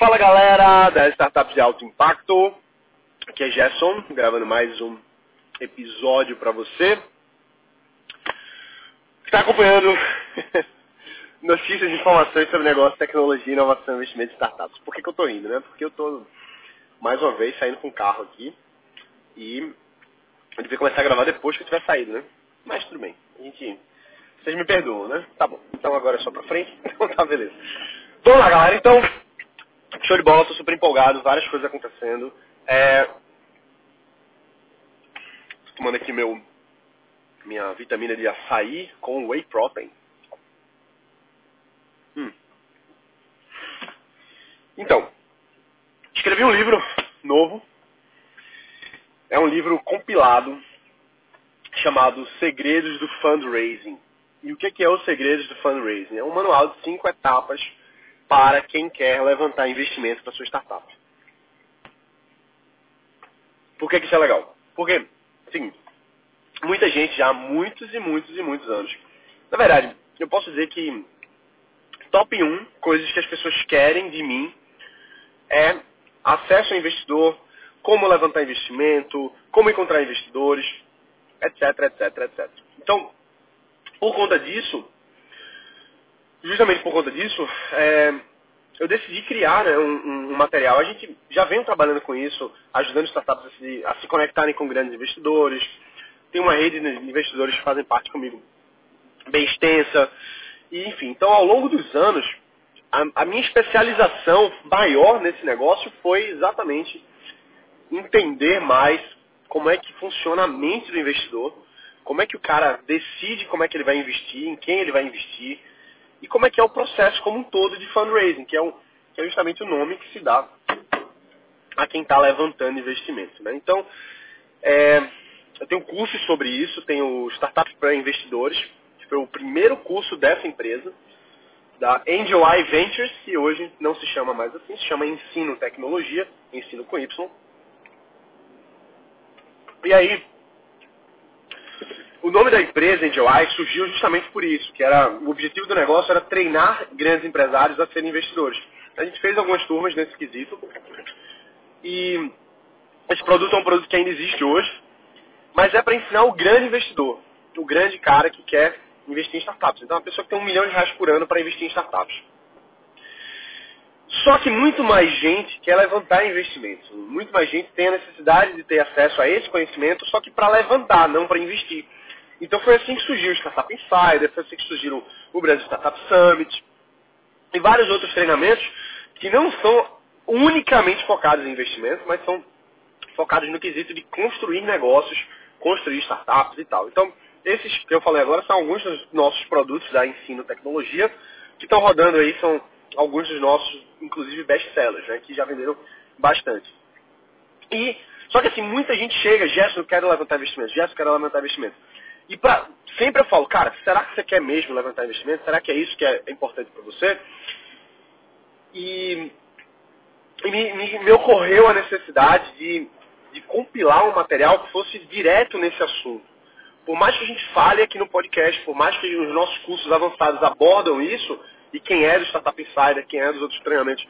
Fala galera da Startups de Alto Impacto, aqui é Gerson, gravando mais um episódio para você. Está acompanhando notícias e informações sobre negócio, tecnologia, inovação, investimento e startups. Por que, que eu estou indo, né? Porque eu estou, mais uma vez, saindo com o carro aqui e eu devia começar a gravar depois que eu tiver saído, né? Mas tudo bem, a gente... Vocês me perdoam, né? Tá bom. Então agora é só pra frente. Então tá, beleza. Vamos lá, galera. Então, Show de bola, tô super empolgado, várias coisas acontecendo. É... Tô tomando aqui meu minha vitamina de açaí com whey protein. Hum. Então, escrevi um livro novo. É um livro compilado chamado Segredos do Fundraising. E o que é os Segredos do Fundraising? É um manual de cinco etapas para quem quer levantar investimento para sua startup. Por que, que isso é legal? Porque, assim, muita gente já há muitos e muitos e muitos anos. Na verdade, eu posso dizer que top 1 coisas que as pessoas querem de mim é acesso ao investidor, como levantar investimento, como encontrar investidores, etc, etc, etc. Então, por conta disso, justamente por conta disso, é, eu decidi criar né, um, um, material. A gente já vem trabalhando com isso, ajudando startups a se, a se conectarem com grandes investidores. Tem uma rede de investidores que fazem parte comigo bem extensa. E, enfim, então ao longo dos anos, a, a minha especialização maior nesse negócio foi exatamente entender mais como é que funciona a mente do investidor, como é que o cara decide como é que ele vai investir, em quem ele vai investir, e como é que é o processo como um todo de fundraising, que é, um, que é justamente o nome que se dá a quem está levantando investimento. Né? Então, é, eu tenho cursos sobre isso, tenho Startups para Investidores, que foi o primeiro curso dessa empresa, da Angel Eye Ventures, que hoje não se chama mais assim, se chama Ensino Tecnologia, Ensino com Y. E aí, o nome da empresa, Eye surgiu justamente por isso, que era o objetivo do negócio era treinar grandes empresários a serem investidores. A gente fez algumas turmas nesse quesito e esse produto é um produto que ainda existe hoje, mas é para ensinar o grande investidor, o grande cara que quer investir em startups. Então, uma pessoa que tem um milhão de reais por ano para investir em startups. Só que muito mais gente quer levantar investimentos. Muito mais gente tem a necessidade de ter acesso a esse conhecimento, só que para levantar, não para investir. Então foi assim que surgiu o Startup Insider, foi assim que surgiram o Brasil Startup Summit e vários outros treinamentos que não são unicamente focados em investimentos, mas são focados no quesito de construir negócios, construir startups e tal. Então, esses que eu falei agora são alguns dos nossos produtos da Ensino Tecnologia que estão rodando aí, são alguns dos nossos, inclusive, best-sellers, né, que já venderam bastante. E, só que assim, muita gente chega, Gerson, quero levantar investimento, Gerson, quero levantar investimento. E pra, sempre eu falo, cara, será que você quer mesmo levantar investimento? Será que é isso que é importante para você? E, e me, me, me, ocorreu a necessidade de, de compilar um material que fosse direto nesse assunto. Por mais que a gente fale aqui no podcast, por mais que os nossos cursos avançados abordam isso, e quem é do Startup Insider, quem é dos outros treinamentos,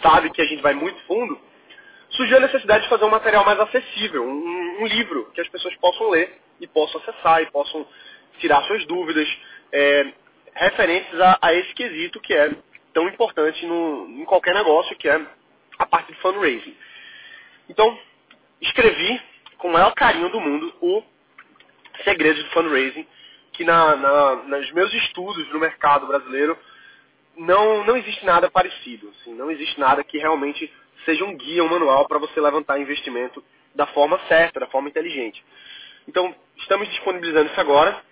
sabe que a gente vai muito fundo, surgiu a necessidade de fazer um material mais acessível, um, um livro que as pessoas possam ler e possam acessar e possam tirar suas dúvidas é, referentes a, a, esse quesito que é tão importante no, em qualquer negócio, que é a parte de fundraising. Então, escrevi com o maior carinho do mundo o Segredos do Fundraising, que na, na, nos meus estudos no mercado brasileiro não, não existe nada parecido. Assim, não existe nada que realmente seja um guia, um manual para você levantar investimento da forma certa, da forma inteligente. Então, estamos disponibilizando isso agora.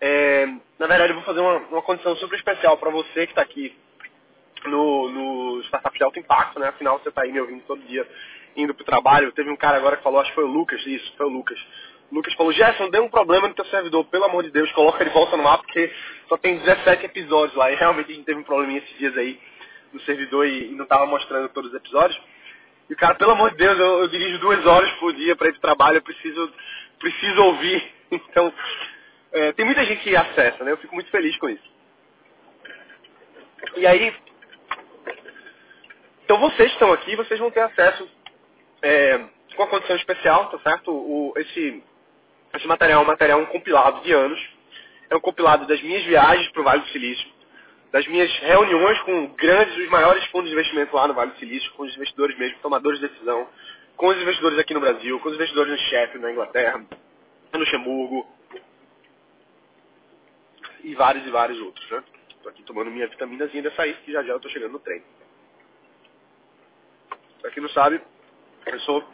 É, na verdade, eu vou fazer uma, uma condição super especial para você que está aqui no, no Startup de Alto Impacto, né? Afinal, você está aí me ouvindo todo dia, indo para o trabalho. Teve um cara agora que falou, acho que foi o Lucas, isso, foi o Lucas. Lucas falou, Gerson, deu um problema no teu servidor, pelo amor de Deus, coloca ele volta no ar, porque só tem 17 episódios lá. E realmente a gente teve um probleminha esses dias aí no servidor e, e não estava mostrando todos os episódios. E o cara, pelo amor de Deus, eu, eu dirijo duas horas por dia para ir para o trabalho, eu preciso preciso ouvir. Então, é, tem muita gente que acessa, né? Eu fico muito feliz com isso. E aí, Então vocês estão aqui, vocês vão ter acesso é, com a condição especial, tá certo? O, esse, esse material é um material um compilado de anos. É um compilado das minhas viagens para o Vale do Silício, das minhas reuniões com grandes, os maiores fundos de investimento lá no Vale do Silício, com os investidores mesmo, tomadores de decisão, com os investidores aqui no Brasil, com os investidores no Sheffield, na Inglaterra, no Luxemburgo, e vários e vários outros, né? Aqui tomando minha vitaminazinha dessa aí, que já já estou chegando no treino. Pra quem não sabe, eu sou,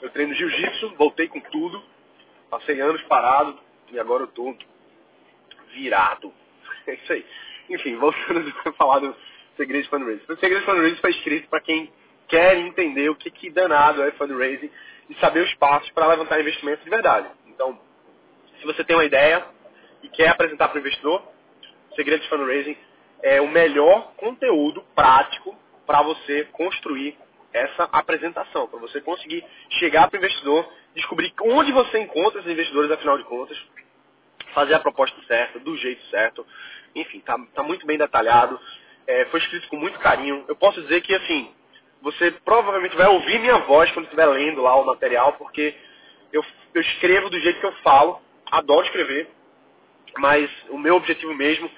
eu treino jiu-jitsu, voltei com tudo, passei anos parado e agora eu tô virado. É isso aí. Enfim, voltando a falar do Segredo de Fundraising. O Segredo de Fundraising foi escrito para quem quer entender o que, que danado é fundraising e saber os passos para levantar investimento de verdade. Então, se você tem uma ideia e quer apresentar para o investidor, o Segredo de Fundraising é o melhor conteúdo prático para você construir essa apresentação, para você conseguir chegar para o investidor, descobrir onde você encontra esses investidores, afinal de contas, fazer a proposta certa, do jeito certo. Enfim, está tá muito bem detalhado, é, foi escrito com muito carinho. Eu posso dizer que, assim, você provavelmente vai ouvir minha voz quando estiver lendo lá o material, porque eu, eu escrevo do jeito que eu falo, adoro escrever, mas o meu objetivo mesmo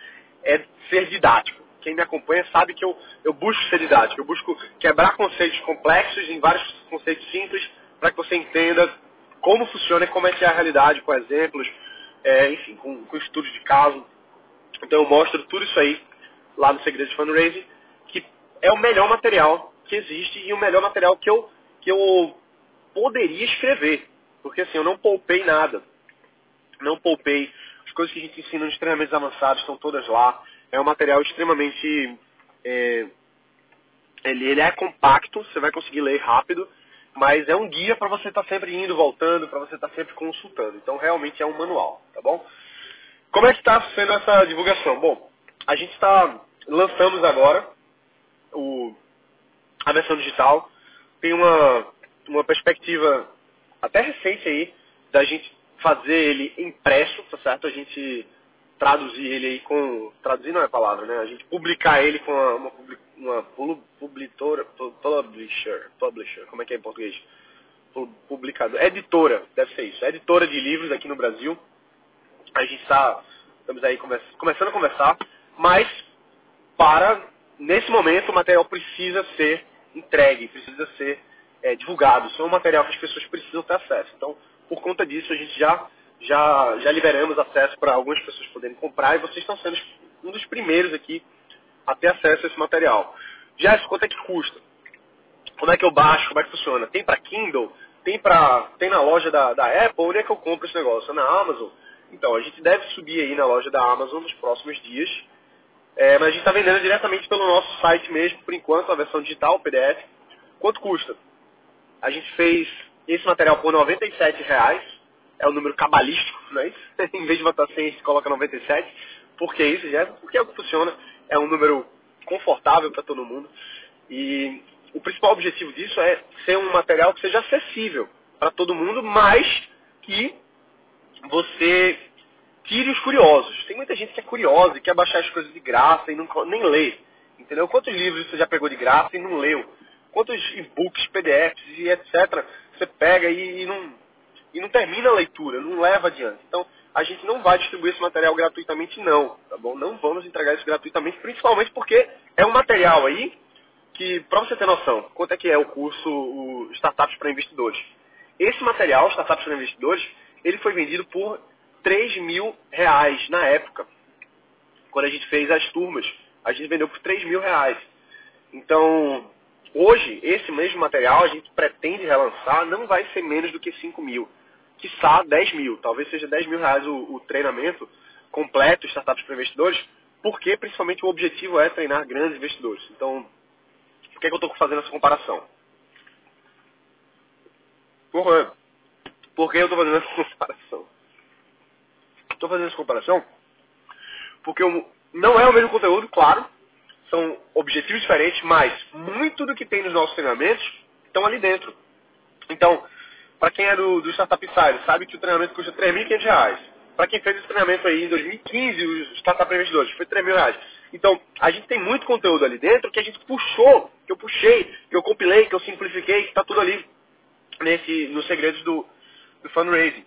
é ser didático. Quem me acompanha sabe que eu, eu busco didático, eu busco quebrar conceitos complexos em vários conceitos simples para que você entenda como funciona e como é que é a realidade, com exemplos, é, enfim, com, com estudos de caso. Então eu mostro tudo isso aí lá no Segredo de Fundraising, que é o melhor material que existe e o melhor material que eu, que eu poderia escrever. Porque assim, eu não poupei nada. Não poupei. As coisas que a gente ensina nos treinamentos avançados estão todas lá. É um material extremamente. É, ele, ele é compacto, você vai conseguir ler rápido, mas é um guia para você estar tá sempre indo, voltando, para você estar tá sempre consultando. Então realmente é um manual, tá bom? Como é que está sendo essa divulgação? Bom, a gente está lançamos agora o, a versão digital. Tem uma, uma perspectiva até recente aí da gente fazer ele impresso, tá certo? A gente traduzir ele aí com. Traduzir não é palavra, né? A gente publicar ele com uma, uma, uma publitora, publisher, publisher, como é que é em português? Publicador, editora, deve ser isso, editora de livros aqui no Brasil. A gente está, estamos aí começando a conversar, mas para, nesse momento, o material precisa ser entregue, precisa ser é, divulgado. Isso é um material que as pessoas precisam ter acesso. Então, por conta disso, a gente já, já, já liberamos acesso para algumas pessoas poderem comprar e vocês estão sendo um dos primeiros aqui a ter acesso a esse material. Já quanto é que custa? Como é que eu baixo? Como é que funciona? Tem para Kindle? Tem, pra, tem na loja da, da Apple? Onde é que eu compro esse negócio? É na Amazon? Então, a gente deve subir aí na loja da Amazon nos próximos dias. É, mas a gente está vendendo diretamente pelo nosso site mesmo, por enquanto, a versão digital, PDF. Quanto custa? A gente fez esse material por 97 reais. É o um número cabalístico, não é isso? em vez de botar 100, gente coloca 97. Por que isso, Jéssica? Porque é o que funciona. É um número confortável para todo mundo. E o principal objetivo disso é ser um material que seja acessível para todo mundo, mas que você tire os curiosos. Tem muita gente que é curiosa e quer baixar as coisas de graça e não, nem lê. Entendeu? Quantos livros você já pegou de graça e não leu? Quantos e-books, PDFs e etc. você pega e, e, não, e não termina a leitura, não leva adiante. Então, a gente não vai distribuir esse material gratuitamente, não. Tá bom? Não vamos entregar isso gratuitamente, principalmente porque é um material aí que, para você ter noção, quanto é que é o curso o Startups para Investidores? Esse material, Startups para Investidores, ele foi vendido por 3 mil reais na época, quando a gente fez as turmas. A gente vendeu por 3 mil reais. Então, hoje, esse mesmo material a gente pretende relançar, não vai ser menos do que 5 mil. Quiçá 10 mil. Talvez seja 10 mil reais o, o treinamento completo, startups para investidores, porque principalmente o objetivo é treinar grandes investidores. Então, por que, é que eu estou fazendo essa comparação? Por, por que eu estou fazendo essa comparação? Estou fazendo essa comparação porque não é o mesmo conteúdo, claro, são objetivos diferentes, mas muito do que tem nos nossos treinamentos estão ali dentro. Então, para quem é do, do Startup Insider, sabe que o treinamento custa R$ 3.500. Para quem fez esse treinamento aí em 2015, os Startup Investidores, foi R$ 3.000. Então, a gente tem muito conteúdo ali dentro que a gente puxou, que eu puxei, que eu compilei, que eu simplifiquei, que está tudo ali nesse, nos segredos do, do fundraising.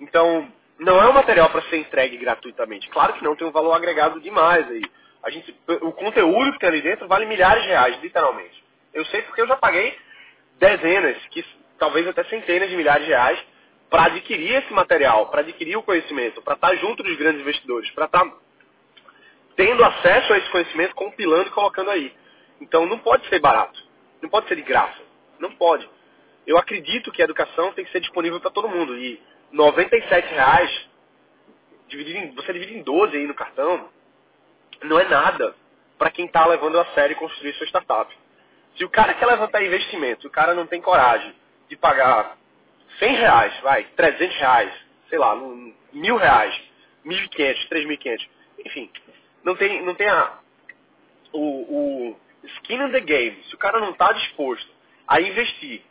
Então, não é um material para ser entregue gratuitamente. Claro que não, tem um valor agregado demais aí. A gente, o conteúdo que tem ali dentro vale milhares de reais, literalmente. Eu sei porque eu já paguei dezenas, que talvez até centenas de milhares de reais para adquirir esse material, para adquirir o conhecimento, para estar tá junto dos grandes investidores, para estar tá tendo acesso a esse conhecimento, compilando e colocando aí. Então não pode ser barato, não pode ser de graça, não pode. Eu acredito que a educação tem que ser disponível para todo mundo e 97 reais, dividido em, você divide em 12 aí no cartão, não é nada para quem está levando a sério construir sua startup. Se o cara quer levantar investimento, o cara não tem coragem de pagar 100 reais, vai, 300 reais, sei lá, mil reais, 1.500, 3.500, enfim, não tem, não tem a, o, o skin in the game. Se o cara não está disposto a investir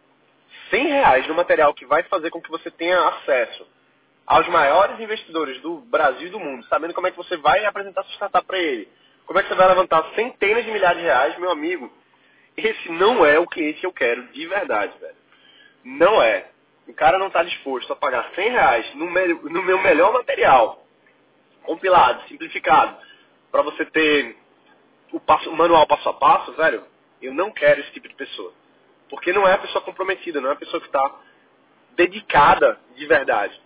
100 reais no material que vai fazer com que você tenha acesso aos maiores investidores do Brasil e do mundo, sabendo como é que você vai apresentar sua startup para ele, como é que você vai levantar centenas de milhares de reais, meu amigo, esse não é o cliente que eu quero de verdade, velho. Não é. O cara não está disposto a pagar 100 reais no, no meu melhor material, compilado, simplificado, para você ter o, passo, o manual passo a passo, velho, eu não quero esse tipo de pessoa. Porque não é a pessoa comprometida, não é a pessoa que está dedicada de verdade.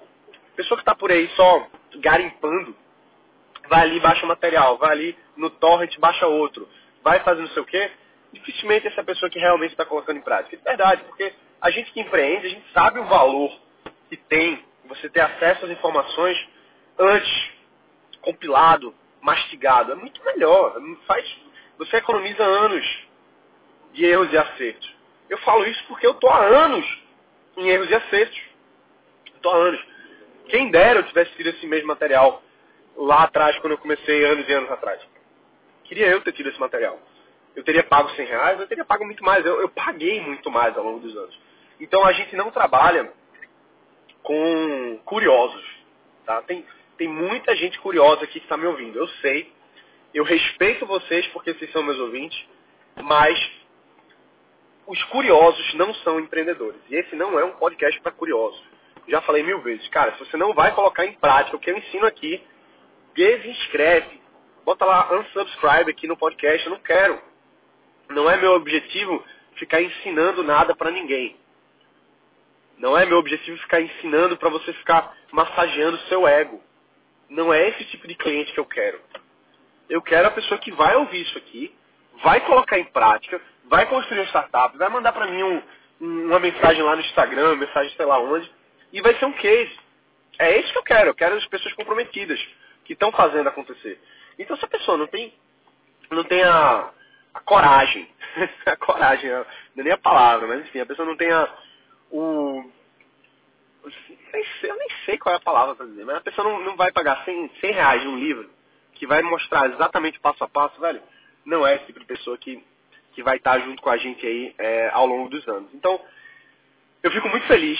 A pessoa que está por aí só garimpando, vai ali baixa material, vai ali no torrent baixa outro, vai fazer não sei o quê, dificilmente essa pessoa que realmente está colocando em prática. É verdade, porque a gente que empreende, a gente sabe o valor que tem você ter acesso às informações antes, compilado, mastigado. É muito melhor. Faz, você economiza anos de erros e acertos. Eu falo isso porque eu estou há anos em erros e acertos. Estou há anos. Quem dera eu tivesse tido esse mesmo material lá atrás, quando eu comecei anos e anos atrás. Queria eu ter tido esse material. Eu teria pago 100 reais, eu teria pago muito mais. Eu, eu paguei muito mais ao longo dos anos. Então a gente não trabalha com curiosos. Tá? Tem, tem muita gente curiosa aqui que está me ouvindo. Eu sei. Eu respeito vocês porque vocês são meus ouvintes. Mas os curiosos não são empreendedores. E esse não é um podcast para curiosos. Já falei mil vezes, cara, se você não vai colocar em prática o que eu ensino aqui, desinscreve. Bota lá unsubscribe aqui no podcast. Eu não quero. Não é meu objetivo ficar ensinando nada para ninguém. Não é meu objetivo ficar ensinando para você ficar massageando o seu ego. Não é esse tipo de cliente que eu quero. Eu quero a pessoa que vai ouvir isso aqui, vai colocar em prática, vai construir uma startup, vai mandar para mim um, uma mensagem lá no Instagram, uma mensagem sei lá onde, e vai ser um case. É isso que eu quero. Eu quero as pessoas comprometidas, que estão fazendo acontecer. Então se a pessoa não tem, não tem a, a coragem, a coragem, não é nem a palavra, mas enfim, a pessoa não tem a, o... Eu nem sei qual é a palavra para dizer, mas a pessoa não, não vai pagar 100, 100 reais num livro que vai mostrar exatamente passo a passo, velho. Não é esse tipo de pessoa que que vai estar junto com a gente aí é, ao longo dos anos. Então, eu fico muito feliz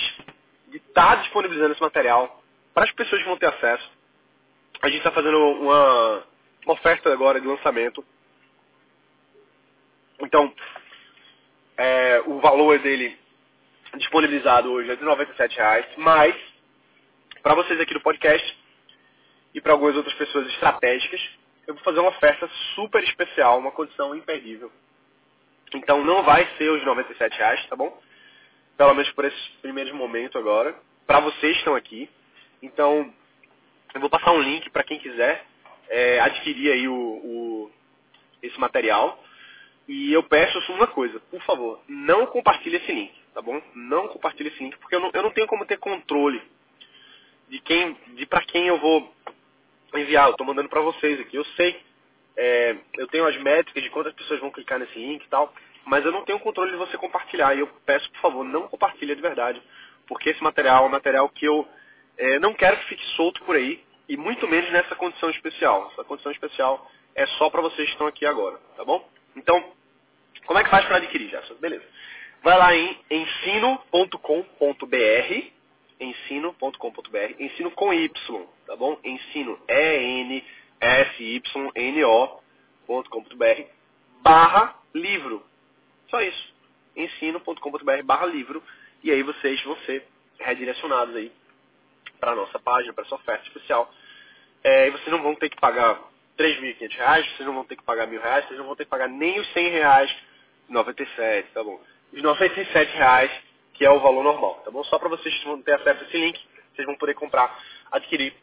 de estar disponibilizando esse material para as pessoas que vão ter acesso. A gente está fazendo uma, uma, oferta agora de lançamento. Então, é, o valor dele disponibilizado hoje é de R$ reais, mas para vocês aqui do podcast e para algumas outras pessoas estratégicas, eu vou fazer uma oferta super especial, uma condição imperdível então não vai ser os 97 reais, tá bom? Pelo menos por esses primeiros momentos agora. Para vocês que estão aqui. Então, eu vou passar um link para quem quiser é, adquirir aí o, o, esse material. E eu peço uma coisa, por favor, não compartilhe esse link, tá bom? Não compartilhe esse link, porque eu não, eu não tenho como ter controle de quem, de para quem eu vou enviar. Eu estou mandando para vocês aqui. Eu sei é, eu tenho as métricas de quantas pessoas vão clicar nesse link e tal, mas eu não tenho controle de você compartilhar. E eu peço, por favor, não compartilhe de verdade, porque esse material é um material que eu é, não quero que fique solto por aí, e muito menos nessa condição especial. Essa condição especial é só para vocês que estão aqui agora, tá bom? Então, como é que faz para adquirir, Gerson? Beleza. Vai lá em ensino.com.br, ensino.com.br, ensino com Y, tá bom? Ensino, E-N, S-Y-N-O ensino.com.br barra livro. Só isso. ensino.com.br barra livro. E aí vocês vão ser redirecionados aí para a nossa página, para essa oferta especial. É, e vocês não vão ter que pagar R$ 3.500, vocês não vão ter que pagar R$ reais, vocês não vão ter que pagar nem os R$ reais, 97, tá bom? Os 97 reais, que é o valor normal, tá bom? Só para vocês vão ter acesso a esse link, vocês vão poder comprar, adquirir,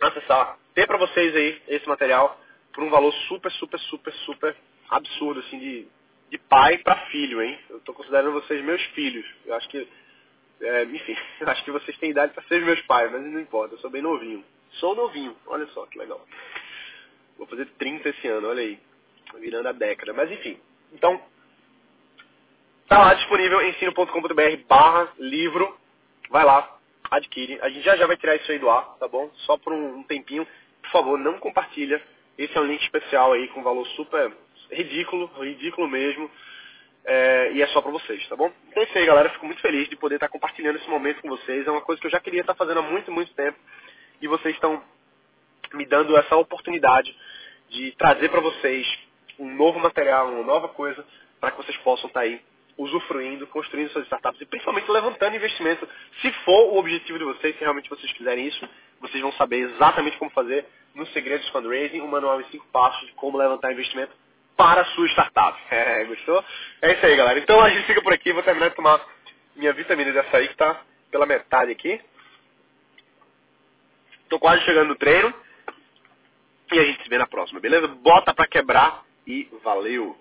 acessar, ter para vocês aí esse material por um valor super, super, super, super absurdo, assim, de, de pai para filho, hein? Eu estou considerando vocês meus filhos. Eu acho que, é, enfim, eu acho que vocês têm idade para ser meus pais, mas não importa, eu sou bem novinho. Sou novinho, olha só que legal. Vou fazer 30 esse ano, olha aí. Virando a década. Mas enfim. Então, tá lá disponível ensino.com.br barra livro. Vai lá, adquire. A gente já já vai tirar isso aí do ar, tá bom? Só por um tempinho. Por favor, não compartilha. Esse é um link especial aí com valor super ridículo, ridículo mesmo. É, e é só para vocês, tá bom? Então é isso aí, galera. Fico muito feliz de poder estar compartilhando esse momento com vocês. É uma coisa que eu já queria estar fazendo há muito, muito tempo. E vocês estão me dando essa oportunidade de trazer para vocês um novo material, uma nova coisa, para que vocês possam estar aí usufruindo, construindo suas startups e principalmente levantando investimento. Se for o objetivo de vocês, se realmente vocês quiserem isso, vocês vão saber exatamente como fazer no Segredos Fundraising, um manual em cinco passos de como levantar investimento para a sua startup. É, gostou? É isso aí, galera. Então a gente fica por aqui. Vou terminar de tomar minha vitamina de açaí, que está pela metade aqui. Estou quase chegando no treino. E a gente se vê na próxima, beleza? Bota pra quebrar e valeu!